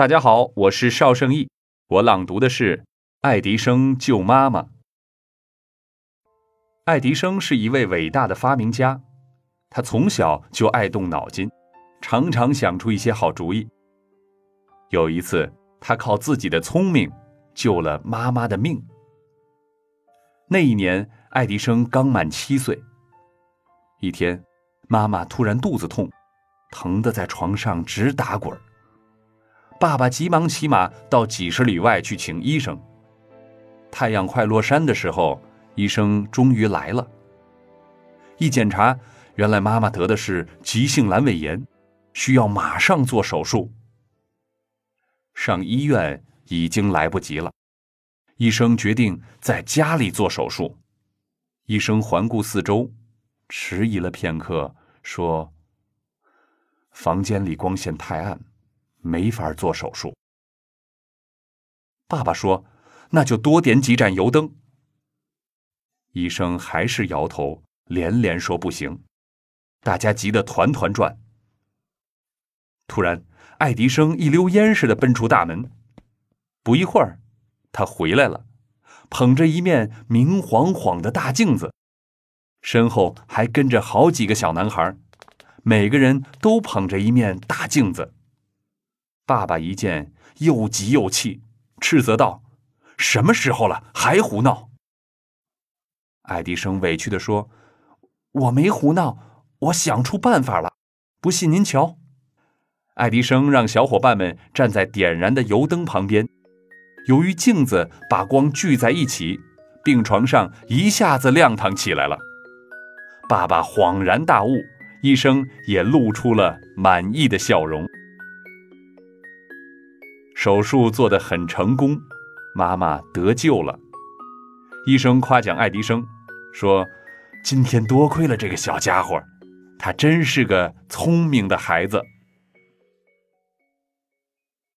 大家好，我是邵胜义，我朗读的是《爱迪生救妈妈》。爱迪生是一位伟大的发明家，他从小就爱动脑筋，常常想出一些好主意。有一次，他靠自己的聪明救了妈妈的命。那一年，爱迪生刚满七岁。一天，妈妈突然肚子痛，疼得在床上直打滚儿爸爸急忙骑马到几十里外去请医生。太阳快落山的时候，医生终于来了。一检查，原来妈妈得的是急性阑尾炎，需要马上做手术。上医院已经来不及了，医生决定在家里做手术。医生环顾四周，迟疑了片刻，说：“房间里光线太暗，没法做手术。”爸爸说：“那就多点几盏油灯。”医生还是摇头，连连说不行。大家急得团团转。突然。爱迪生一溜烟似的奔出大门，不一会儿，他回来了，捧着一面明晃晃的大镜子，身后还跟着好几个小男孩，每个人都捧着一面大镜子。爸爸一见，又急又气，斥责道：“什么时候了，还胡闹！”爱迪生委屈地说：“我没胡闹，我想出办法了，不信您瞧。”爱迪生让小伙伴们站在点燃的油灯旁边，由于镜子把光聚在一起，病床上一下子亮堂起来了。爸爸恍然大悟，医生也露出了满意的笑容。手术做得很成功，妈妈得救了。医生夸奖爱迪生，说：“今天多亏了这个小家伙，他真是个聪明的孩子。”